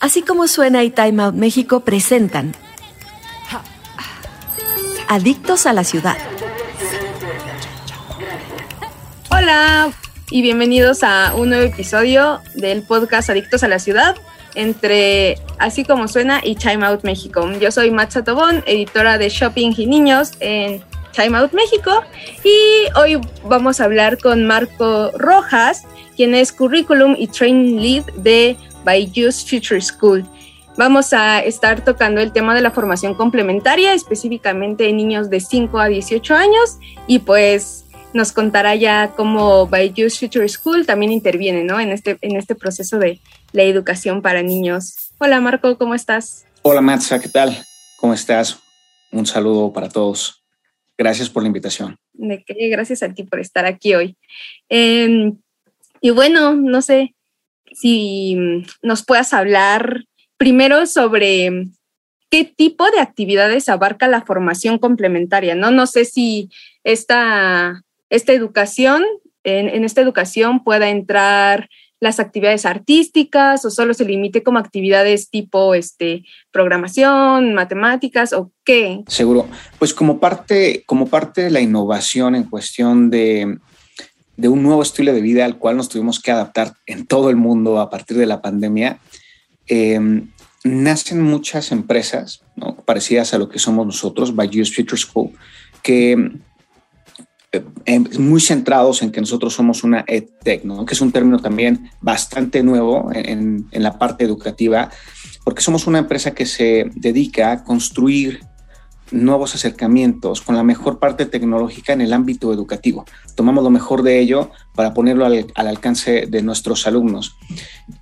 Así como suena y Time Out México presentan Adictos a la Ciudad. Hola y bienvenidos a un nuevo episodio del podcast Adictos a la Ciudad entre Así como suena y Time Out México. Yo soy Matza Tobón, editora de Shopping y Niños en Time Out México y hoy vamos a hablar con Marco Rojas, quien es Curriculum y Training Lead de Byju's Future School. Vamos a estar tocando el tema de la formación complementaria, específicamente en niños de 5 a 18 años, y pues nos contará ya cómo Byju's Future School también interviene ¿no? en, este, en este proceso de la educación para niños. Hola Marco, ¿cómo estás? Hola Matza, ¿qué tal? ¿Cómo estás? Un saludo para todos. Gracias por la invitación. De qué, gracias a ti por estar aquí hoy. Em, y bueno, no sé si nos puedas hablar primero sobre qué tipo de actividades abarca la formación complementaria, ¿no? No sé si esta, esta educación, en, en esta educación pueda entrar las actividades artísticas o solo se limite como actividades tipo este, programación, matemáticas o qué? Seguro. Pues como parte, como parte de la innovación en cuestión de, de un nuevo estilo de vida al cual nos tuvimos que adaptar en todo el mundo a partir de la pandemia, em, nacen muchas empresas ¿no? parecidas a lo que somos nosotros, by Future School, que eh, muy centrados en que nosotros somos una EdTech, ¿no? que es un término también bastante nuevo en, en, la parte educativa, porque somos una empresa que se dedica a construir nuevos acercamientos con la mejor parte tecnológica en el ámbito educativo. Tomamos lo mejor de ello para ponerlo al, al alcance de nuestros alumnos.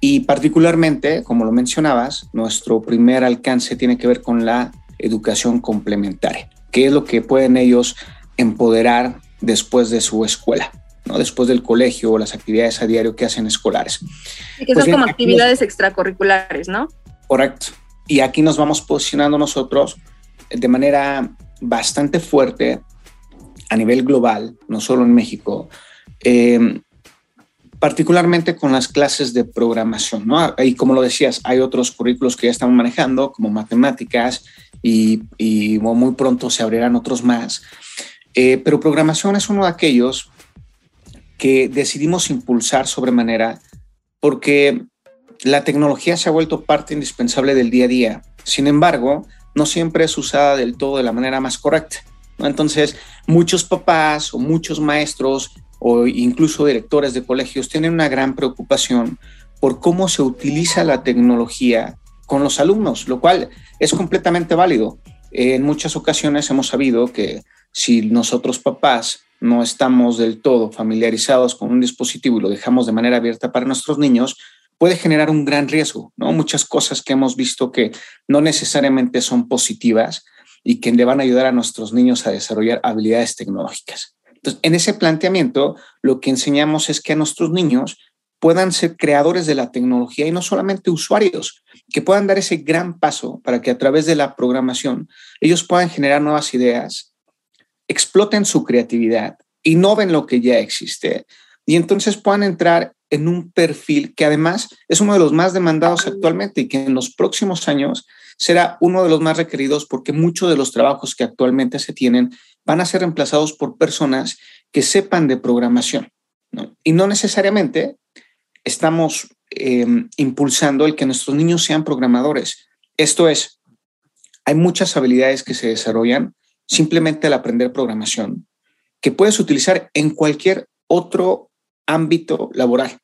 Y particularmente, como lo mencionabas, nuestro primer alcance tiene que ver con la educación complementaria, que es lo que pueden ellos empoderar después de su escuela. ¿no? después del colegio o las actividades a diario que hacen escolares. Y que pues son como actividades nos... extracurriculares, ¿no? Correcto. Y aquí nos vamos posicionando nosotros de manera bastante fuerte a nivel global, no solo en México, eh, particularmente con las clases de programación, ¿no? Y como lo decías, hay otros currículos que ya estamos manejando, como matemáticas, y, y muy pronto se abrirán otros más. Eh, pero programación es uno de aquellos que decidimos impulsar sobremanera porque la tecnología se ha vuelto parte indispensable del día a día. Sin embargo, no siempre es usada del todo de la manera más correcta. Entonces, muchos papás o muchos maestros o incluso directores de colegios tienen una gran preocupación por cómo se utiliza la tecnología con los alumnos, lo cual es completamente válido. En muchas ocasiones hemos sabido que si nosotros papás no estamos del todo familiarizados con un dispositivo y lo dejamos de manera abierta para nuestros niños, puede generar un gran riesgo, ¿no? Muchas cosas que hemos visto que no necesariamente son positivas y que le van a ayudar a nuestros niños a desarrollar habilidades tecnológicas. Entonces, en ese planteamiento, lo que enseñamos es que a nuestros niños puedan ser creadores de la tecnología y no solamente usuarios, que puedan dar ese gran paso para que a través de la programación ellos puedan generar nuevas ideas exploten su creatividad, innoven lo que ya existe y entonces puedan entrar en un perfil que además es uno de los más demandados actualmente y que en los próximos años será uno de los más requeridos porque muchos de los trabajos que actualmente se tienen van a ser reemplazados por personas que sepan de programación. ¿no? Y no necesariamente estamos eh, impulsando el que nuestros niños sean programadores. Esto es, hay muchas habilidades que se desarrollan simplemente al aprender programación, que puedes utilizar en cualquier otro ámbito laboral.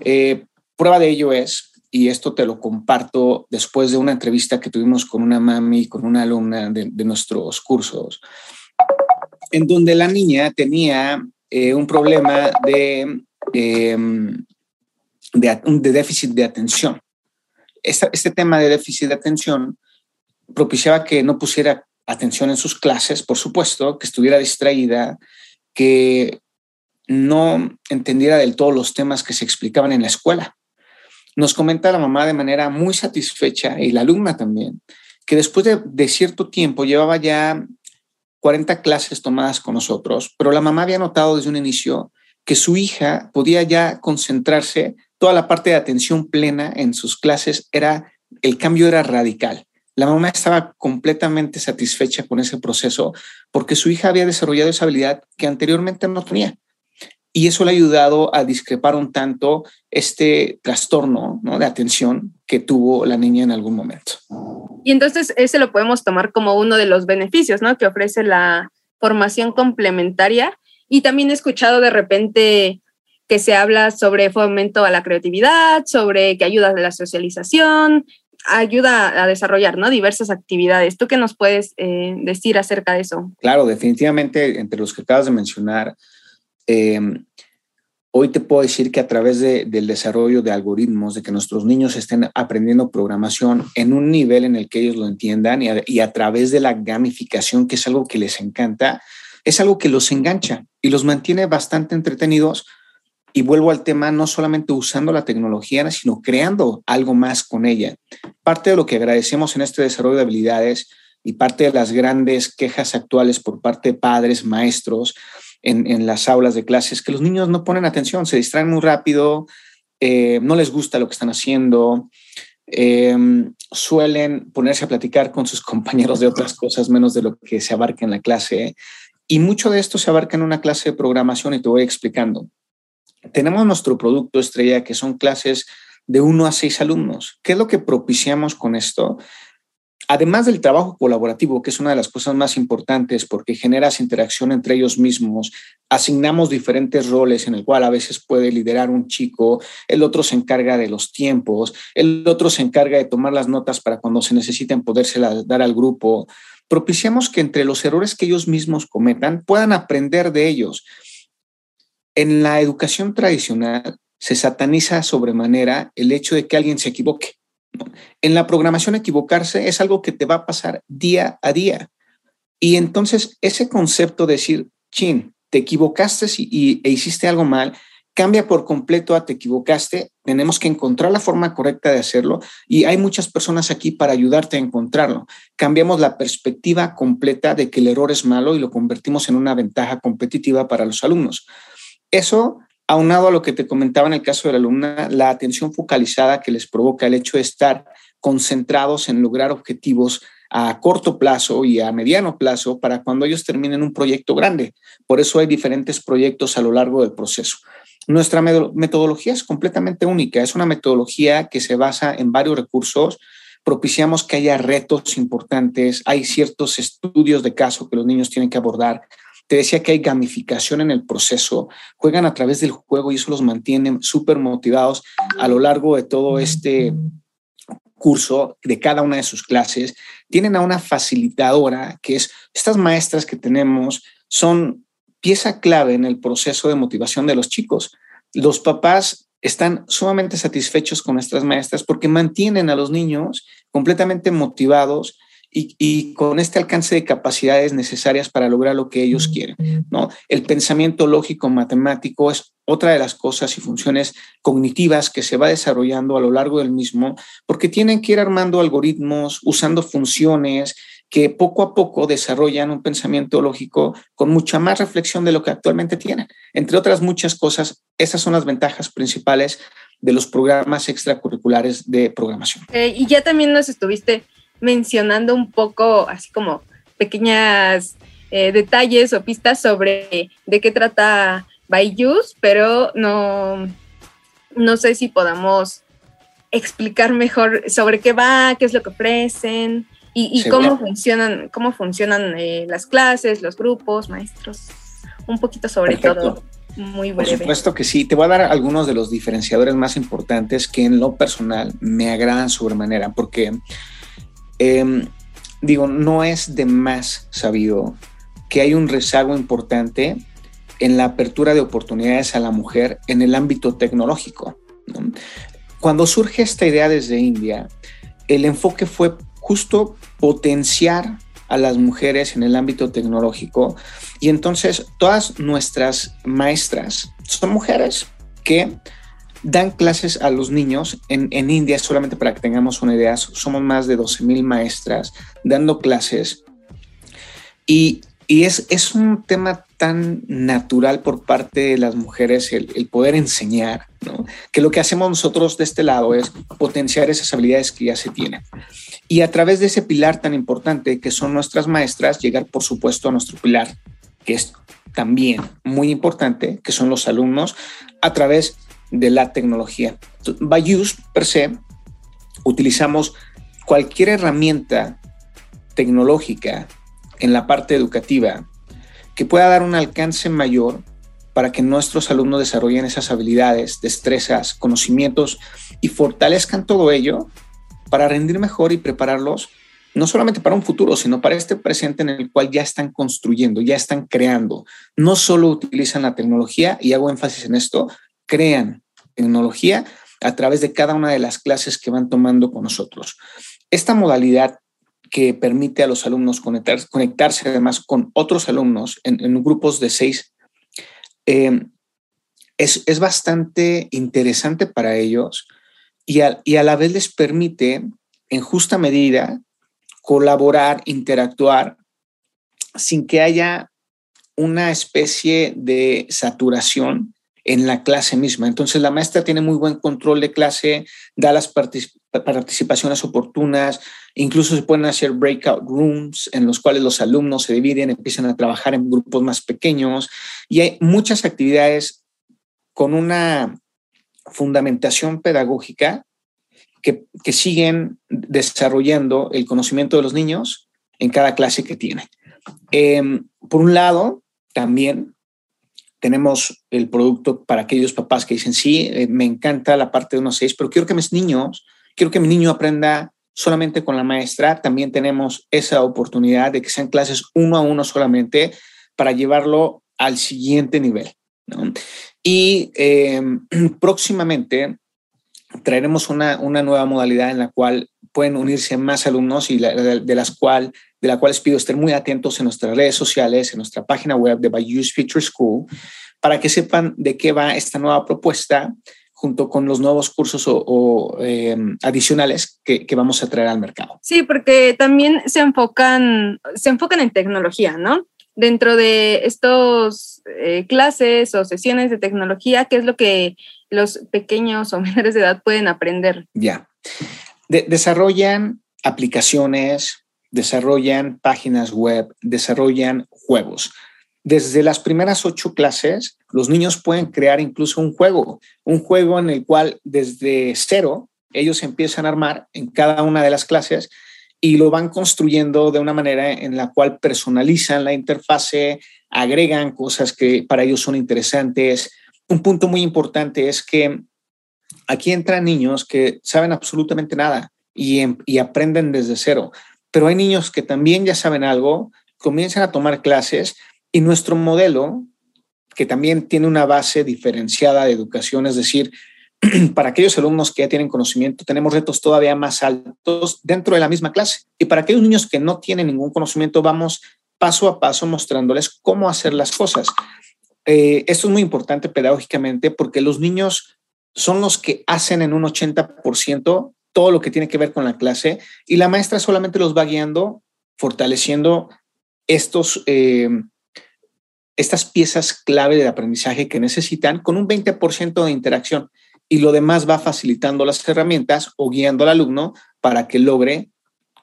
Eh, prueba de ello es, y esto te lo comparto después de una entrevista que tuvimos con una mami, con una alumna de, nuestros cursos, en donde la niña tenía eh, un problema de, eh, de, déficit de atención. Este tema de déficit de atención propiciaba que no pusiera atención en sus clases, por supuesto, que estuviera distraída, que no entendiera del todo los temas que se explicaban en la escuela. Nos comenta la mamá de manera muy satisfecha y la alumna también, que después de, de cierto tiempo llevaba ya 40 clases tomadas con nosotros, pero la mamá había notado desde un inicio que su hija podía ya concentrarse toda la parte de atención plena en sus clases era, el cambio era radical. La mamá estaba completamente satisfecha con ese proceso porque su hija había desarrollado esa habilidad que anteriormente no tenía. Y eso le ha ayudado a discrepar un tanto este trastorno de atención que tuvo la niña en algún momento. Y entonces ese lo podemos tomar como uno de los beneficios ¿no? que ofrece la formación complementaria. Y también he escuchado de repente que se habla sobre fomento a la creatividad, sobre que ayuda a la socialización, ayuda a desarrollar ¿no? diversas actividades. ¿Tú qué nos puedes eh, decir acerca de eso? Claro, definitivamente entre los que acabas de mencionar, em, hoy te puedo decir que a través del desarrollo de algoritmos, de que nuestros niños estén aprendiendo programación en un nivel en el que ellos lo entiendan y a, y a través de la gamificación, que es algo que les encanta, es algo que los engancha y los mantiene bastante entretenidos y vuelvo al tema, no solamente usando la tecnología, sino creando algo más con ella. Parte de lo que agradecemos en este desarrollo de habilidades y parte de las grandes quejas actuales por parte de padres, maestros en, las aulas de clases, que los niños no ponen atención, se distraen muy rápido, eh, no les gusta lo que están haciendo, em, suelen ponerse a platicar con sus compañeros de otras cosas menos de lo que se abarca en la clase. Y mucho de esto se abarca en una clase de programación y te voy explicando. Tenemos nuestro producto estrella, que son clases de uno a seis alumnos. ¿Qué es lo que propiciamos con esto? Además del trabajo colaborativo, que es una de las cosas más importantes porque generas interacción entre ellos mismos, asignamos diferentes roles en el cual a veces puede liderar un chico, el otro se encarga de los tiempos, el otro se encarga de tomar las notas para cuando se necesiten podérselas dar al grupo. Propiciamos que entre los errores que ellos mismos cometan puedan aprender de ellos. En la educación tradicional se sataniza sobremanera el hecho de que alguien se equivoque. En la programación equivocarse es algo que te va a pasar día a día. Y entonces ese concepto de decir, chin, te equivocaste y, e hiciste algo mal, cambia por completo a te equivocaste, tenemos que encontrar la forma correcta de hacerlo y hay muchas personas aquí para ayudarte a encontrarlo. Cambiamos la perspectiva completa de que el error es malo y lo convertimos en una ventaja competitiva para los alumnos. Eso, aunado a lo que te comentaba en el caso de la alumna, la atención focalizada que les provoca el hecho de estar concentrados en lograr objetivos a corto plazo y a mediano plazo para cuando ellos terminen un proyecto grande. Por eso hay diferentes proyectos a lo largo del proceso. Nuestra metodología es completamente única, es una metodología que se basa en varios recursos, propiciamos que haya retos importantes, hay ciertos estudios de caso que los niños tienen que abordar, te decía que hay gamificación en el proceso, juegan a través del juego y eso los mantiene súper motivados a lo largo de todo este curso de cada una de sus clases. Tienen a una facilitadora que es, estas maestras que tenemos son pieza clave en el proceso de motivación de los chicos. Los papás están sumamente satisfechos con nuestras maestras porque mantienen a los niños completamente motivados y, con este alcance de capacidades necesarias para lograr lo que ellos quieren. ¿no? El pensamiento lógico matemático es otra de las cosas y funciones cognitivas que se va desarrollando a lo largo del mismo, porque tienen que ir armando algoritmos, usando funciones que poco a poco desarrollan un pensamiento lógico con mucha más reflexión de lo que actualmente tienen. Entre otras muchas cosas, esas son las ventajas principales de los programas extracurriculares de programación. Eh, y ya también nos estuviste mencionando un poco, así como pequeñas eh, detalles o pistas sobre de qué trata Bayus, pero no, no sé si podamos explicar mejor sobre qué va, qué es lo que ofrecen y, cómo funcionan, cómo funcionan eh, las clases, los grupos, maestros, un poquito sobre todo. Muy breve. Por supuesto que sí. Te voy a dar algunos de los diferenciadores más importantes que en lo personal me agradan sobremanera, porque Em, digo, no es de más sabido que hay un rezago importante en la apertura de oportunidades a la mujer en el ámbito tecnológico. Cuando surge esta idea desde India, el enfoque fue justo potenciar a las mujeres en el ámbito tecnológico y entonces todas nuestras maestras son mujeres que dan clases a los niños en, en, India, solamente para que tengamos una idea, somos más de 12 mil maestras dando clases y, y es, es, un tema tan natural por parte de las mujeres el, poder enseñar, que lo que hacemos nosotros de este lado es potenciar esas habilidades que ya se tienen. Y a través de ese pilar tan importante que son nuestras maestras, llegar por supuesto a nuestro pilar, que es también muy importante, que son los alumnos, a través de la tecnología. Bayus, per se, utilizamos cualquier herramienta tecnológica en la parte educativa que pueda dar un alcance mayor para que nuestros alumnos desarrollen esas habilidades, destrezas, conocimientos y fortalezcan todo ello para rendir mejor y prepararlos no solamente para un futuro, sino para este presente en el cual ya están construyendo, ya están creando. No solo utilizan la tecnología, y hago énfasis en esto, crean tecnología a través de cada una de las clases que van tomando con nosotros. Esta modalidad que permite a los alumnos conectarse además con otros alumnos en, grupos de seis, eh, es, bastante interesante para ellos y a, y a la vez les permite en justa medida colaborar, interactuar, sin que haya una especie de saturación en la clase misma. Entonces la maestra tiene muy buen control de clase, da las participaciones oportunas, incluso se pueden hacer breakout rooms en los cuales los alumnos se dividen, empiezan a trabajar en grupos más pequeños y hay muchas actividades con una fundamentación pedagógica que, siguen desarrollando el conocimiento de los niños en cada clase que tienen. Em, por un lado, también tenemos el producto para aquellos papás que dicen, sí, eh, me encanta la parte de unos seis, pero quiero que mis niños, quiero que mi niño aprenda solamente con la maestra. También tenemos esa oportunidad de que sean clases uno a uno solamente para llevarlo al siguiente nivel. Y em, próximamente traeremos una, una, nueva modalidad en la cual pueden unirse más alumnos y de, las cual, de la cual les pido estén muy atentos en nuestras redes sociales, en nuestra página web de Bayous Future School, para que sepan de qué va esta nueva propuesta junto con los nuevos cursos o, em, adicionales que, que, vamos a traer al mercado. Sí, porque también se enfocan, se enfocan en tecnología, ¿no? Dentro de estos eh, clases o sesiones de tecnología, ¿qué es lo que los pequeños o menores de edad pueden aprender? Ya. desarrollan aplicaciones, desarrollan páginas web, desarrollan juegos. Desde las primeras ocho clases, los niños pueden crear incluso un juego, un juego en el cual desde cero ellos empiezan a armar en cada una de las clases y lo van construyendo de una manera en la cual personalizan la interfase, agregan cosas que para ellos son interesantes, un punto muy importante es que aquí entran niños que saben absolutamente nada em, y, aprenden desde cero, pero hay niños que también ya saben algo, comienzan a tomar clases y nuestro modelo, que también tiene una base diferenciada de educación, es decir, para aquellos alumnos que ya tienen conocimiento, tenemos retos todavía más altos dentro de la misma clase. Y para aquellos niños que no tienen ningún conocimiento, vamos paso a paso mostrándoles cómo hacer las cosas. Eh, esto es muy importante pedagógicamente porque los niños son los que hacen en un 80% todo lo que tiene que ver con la clase y la maestra solamente los va guiando, fortaleciendo estos, eh, estas piezas clave de aprendizaje que necesitan con un 20% de interacción y lo demás va facilitando las herramientas o guiando al alumno para que logre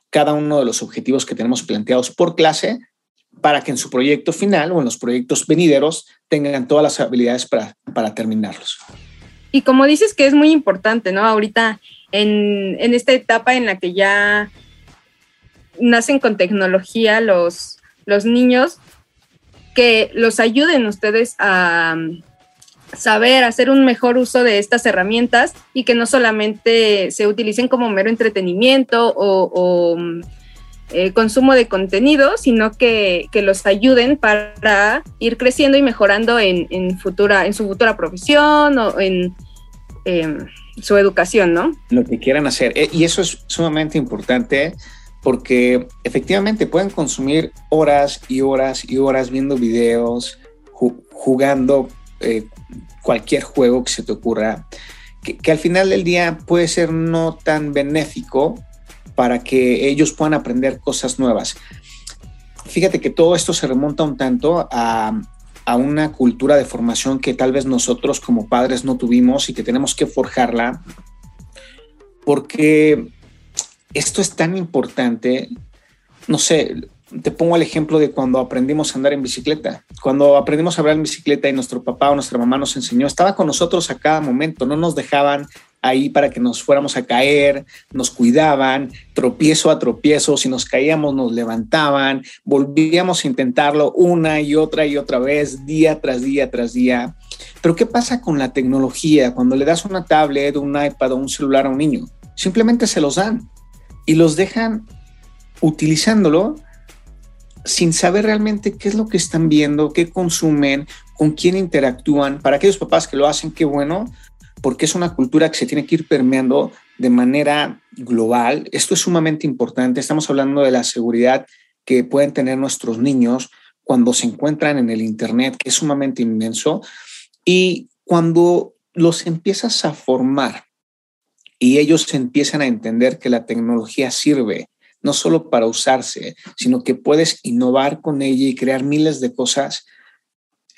cada uno de los objetivos que tenemos planteados por clase para que en su proyecto final o en los proyectos venideros tengan todas las habilidades para, para terminarlos. Y como dices que es muy importante, ¿no? Ahorita en, en, esta etapa en la que ya nacen con tecnología los, los niños, que los ayuden ustedes a um, saber hacer un mejor uso de estas herramientas y que no solamente se utilicen como mero entretenimiento o, o um, eh, consumo de contenido, sino que, los ayuden para ir creciendo y mejorando en, futura, en su futura profesión o en em, su educación, ¿no? Lo que quieran hacer. Eh, y eso es sumamente importante porque efectivamente pueden consumir horas y horas y horas viendo videos, jugando eh, cualquier juego que se te ocurra, que, al final del día puede ser no tan benéfico para que ellos puedan aprender cosas nuevas. Fíjate que todo esto se remonta un tanto a a una cultura de formación que tal vez nosotros como padres no tuvimos y que tenemos que forjarla, porque esto es tan importante. No sé, te pongo el ejemplo de cuando aprendimos a andar en bicicleta. Cuando aprendimos a andar en bicicleta y nuestro papá o nuestra mamá nos enseñó, estaba con nosotros a cada momento, no nos dejaban ahí para que nos fuéramos a caer, nos cuidaban, tropiezo a tropiezo, si nos caíamos nos levantaban, volvíamos a intentarlo una y otra y otra vez, día tras día tras día. Pero ¿qué pasa con la tecnología cuando le das una tablet, un iPad o un celular a un niño? Simplemente se los dan y los dejan utilizándolo sin saber realmente qué es lo que están viendo, qué consumen, con quién interactúan. Para aquellos papás que lo hacen, qué bueno, porque es una cultura que se tiene que ir permeando de manera global. Esto es sumamente importante. Estamos hablando de la seguridad que pueden tener nuestros niños cuando se encuentran en el Internet, que es sumamente inmenso. Y cuando los empiezas a formar y ellos empiezan a entender que la tecnología sirve no solo para usarse, sino que puedes innovar con ella y crear miles de cosas,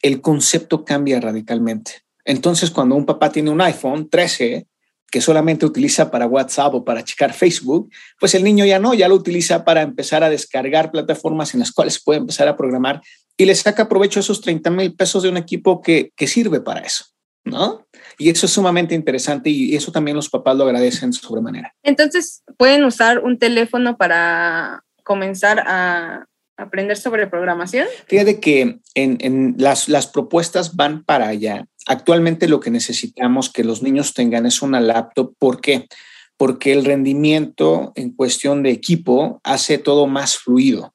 el concepto cambia radicalmente. Entonces, cuando un papá tiene un iPhone 13 que solamente utiliza para WhatsApp o para checar Facebook, pues el niño ya no, ya lo utiliza para empezar a descargar plataformas en las cuales puede empezar a programar y le saca provecho esos 30 mil pesos de un equipo que, que sirve para eso. ¿no? Y eso es sumamente interesante y eso también los papás lo agradecen sobremanera. Entonces, pueden usar un teléfono para comenzar a aprender sobre programación. Fíjate que en, en las, las propuestas van para allá. Actualmente lo que necesitamos que los niños tengan es una laptop. ¿Por qué? Porque el rendimiento en cuestión de equipo hace todo más fluido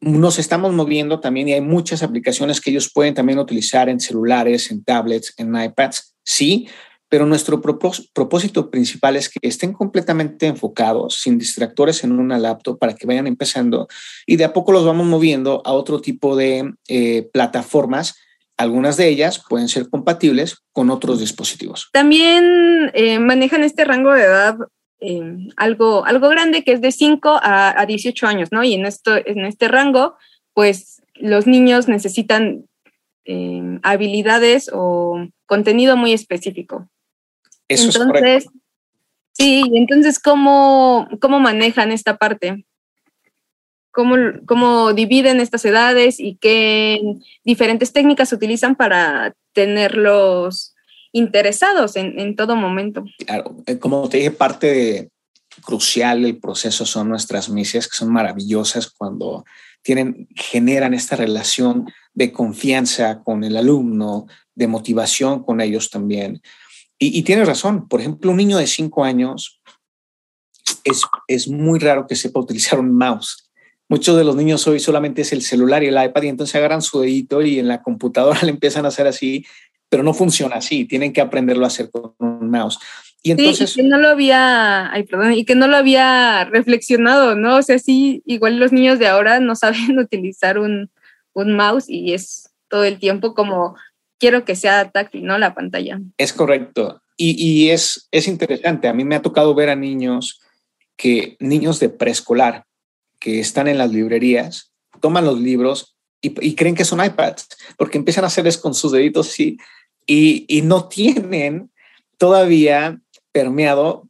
nos estamos moviendo también y hay muchas aplicaciones que ellos pueden también utilizar en celulares, en tablets, en iPads, sí, pero nuestro propósito principal es que estén completamente enfocados, sin distractores en una laptop para que vayan empezando y de a poco los vamos moviendo a otro tipo de eh, plataformas. Algunas de ellas pueden ser compatibles con otros dispositivos. También eh, manejan este rango de edad Em, algo, algo grande que es de 5 a, 18 años, ¿no? Y en, esto, en este rango, pues los niños necesitan em, habilidades o contenido muy específico. Eso entonces, es Sí, entonces, ¿cómo, ¿cómo manejan esta parte? ¿Cómo, ¿Cómo dividen estas edades y qué diferentes técnicas utilizan para tenerlos interesados en, en todo momento. Claro, eh, como te dije, parte de, crucial del proceso son nuestras misias, que son maravillosas cuando tienen, generan esta relación de confianza con el alumno, de motivación con ellos también. Y, y tienes razón, por ejemplo, un niño de cinco años es, es muy raro que sepa utilizar un mouse. Muchos de los niños hoy solamente es el celular y el iPad y entonces agarran su dedito y en la computadora le empiezan a hacer así pero no funciona así, tienen que aprenderlo a hacer con un mouse. Y entonces... Sí, que no lo había, ay, perdón, y que no lo había reflexionado, ¿no? O sea, sí, igual los niños de ahora no saben utilizar un, un mouse y es todo el tiempo como quiero que sea táctil, ¿no? La pantalla. Es correcto. Y, y es, es interesante. A mí me ha tocado ver a niños que, niños de preescolar, que están en las librerías, toman los libros y, y, creen que son iPads, porque empiezan a hacerles con sus deditos así y, no tienen todavía permeado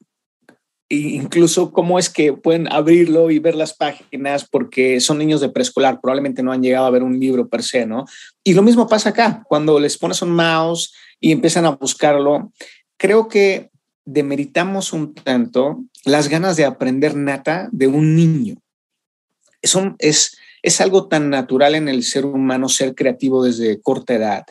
incluso cómo es que pueden abrirlo y ver las páginas porque son niños de preescolar, probablemente no han llegado a ver un libro per se, ¿no? Y lo mismo pasa acá, cuando les pones un mouse y empiezan a buscarlo, creo que demeritamos un tanto las ganas de aprender nata de un niño. Es algo tan natural en el ser humano ser creativo desde corta edad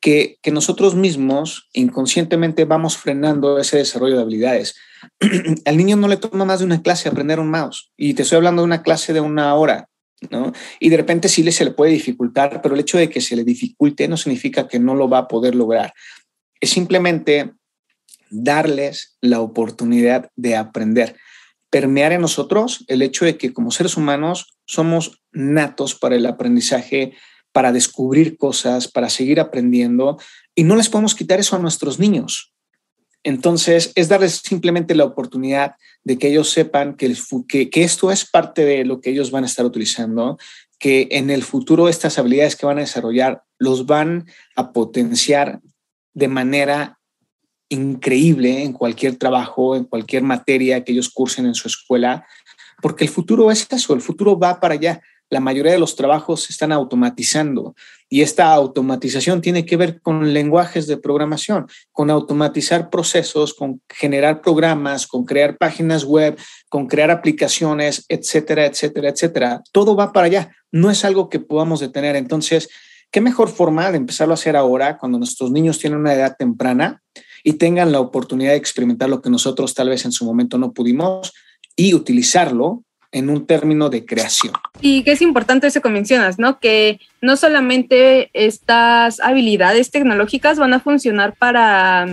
que, nosotros mismos inconscientemente vamos frenando ese desarrollo de habilidades. Al niño no le toma más de una clase aprender un mouse y te estoy hablando de una clase de una hora, ¿no? Y de repente sí se le puede dificultar, pero el hecho de que se le dificulte no significa que no lo va a poder lograr. Es simplemente darles la oportunidad de aprender, permear en nosotros el hecho de que como seres humanos somos natos para el aprendizaje para descubrir cosas, para seguir aprendiendo, y no les podemos quitar eso a nuestros niños. Entonces, es darles simplemente la oportunidad de que ellos sepan que, esto es parte de lo que ellos van a estar utilizando que en el futuro estas habilidades que van a desarrollar los van a potenciar de manera increíble en cualquier trabajo, en cualquier materia que ellos cursen en su escuela, porque el futuro es eso, el futuro va para allá. La mayoría de los trabajos se están automatizando y esta automatización tiene que ver con lenguajes de programación, con automatizar procesos, con generar programas, con crear páginas web, con crear aplicaciones, etcétera, etcétera, etcétera. Todo va para allá. No es algo que podamos detener. Entonces, ¿qué mejor forma de empezarlo a hacer ahora cuando nuestros niños tienen una edad temprana y tengan la oportunidad de experimentar lo que nosotros tal vez en su momento no pudimos y utilizarlo en un término de creación. Y que es importante eso que mencionas, ¿no? Que no solamente estas habilidades tecnológicas van a funcionar para,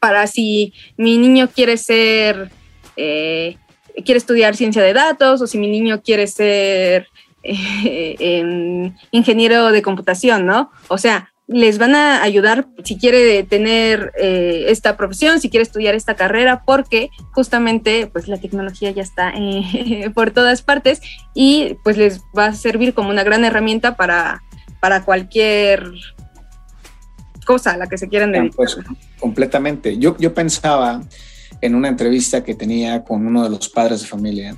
para si mi niño quiere ser, eh, quiere estudiar ciencia de datos o si mi niño quiere ser eh, ingeniero de computación, ¿no? O sea, les van a ayudar si quiere tener eh, esta profesión, si quiere estudiar esta carrera, porque justamente pues la tecnología ya está eh, por todas partes y pues les va a servir como una gran herramienta para, para cualquier cosa a la que se quieran dedicar. Pues, completamente. Yo, yo pensaba en una entrevista que tenía con uno de los padres de familia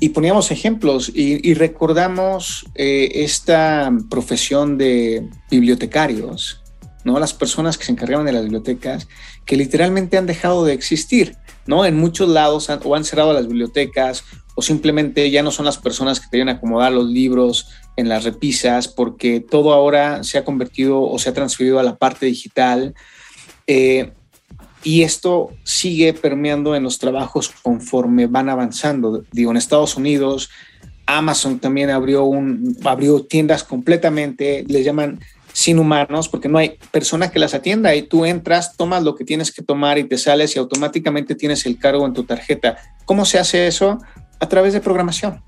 y poníamos ejemplos y, recordamos eh, esta profesión de bibliotecarios, ¿no? Las personas que se encargaban de las bibliotecas, que literalmente han dejado de existir, ¿no? En muchos lados o han cerrado las bibliotecas o simplemente ya no son las personas que te a acomodar los libros en las repisas porque todo ahora se ha convertido o se ha transferido a la parte digital. Eh, y esto sigue permeando en los trabajos conforme van avanzando. Digo, en Estados Unidos, Amazon también abrió, un, abrió tiendas completamente, les llaman sin humanos, porque no hay persona que las atienda y tú entras, tomas lo que tienes que tomar y te sales y automáticamente tienes el cargo en tu tarjeta. ¿Cómo se hace eso? A través de programación,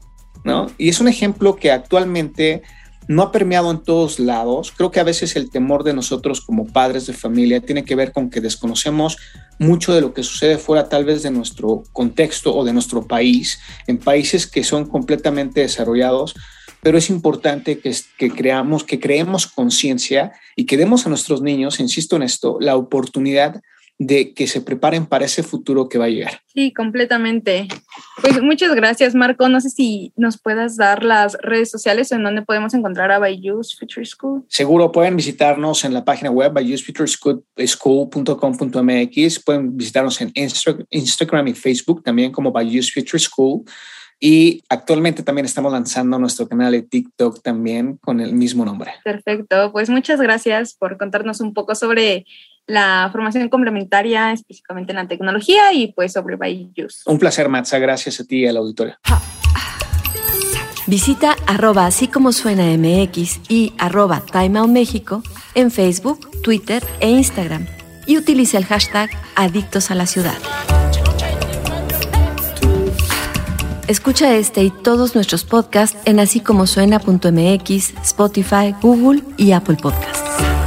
¿no? Y es un ejemplo que actualmente no ha permeado en todos lados. Creo que a veces el temor de nosotros como padres de familia tiene que ver con que desconocemos mucho de lo que sucede fuera tal vez de nuestro contexto o de nuestro país, en países que son completamente desarrollados, pero es importante que, que creamos, que creemos conciencia y que demos a nuestros niños, insisto en esto, la oportunidad de que se preparen para ese futuro que va a llegar. Sí, completamente. Pues muchas gracias, Marco. No sé si nos puedas dar las redes sociales en donde podemos encontrar a Bayous Future School. Seguro pueden visitarnos en la página web bayou'sfutureschool.com.mx. Pueden visitarnos en Instagram y Facebook también como Bayous Future School. Y actualmente también estamos lanzando nuestro canal de TikTok también con el mismo nombre. Perfecto, pues muchas gracias por contarnos un poco sobre la formación complementaria específicamente en la tecnología y pues sobre Bayus. Un placer, Matza. Gracias a ti y al auditorio. Visita arroba así como suena MX y arroba Time México en Facebook, Twitter e Instagram y utilice el hashtag Adictos a la Ciudad. Escucha este y todos nuestros podcasts en así como suena.mx, Spotify, Google y Apple Podcasts.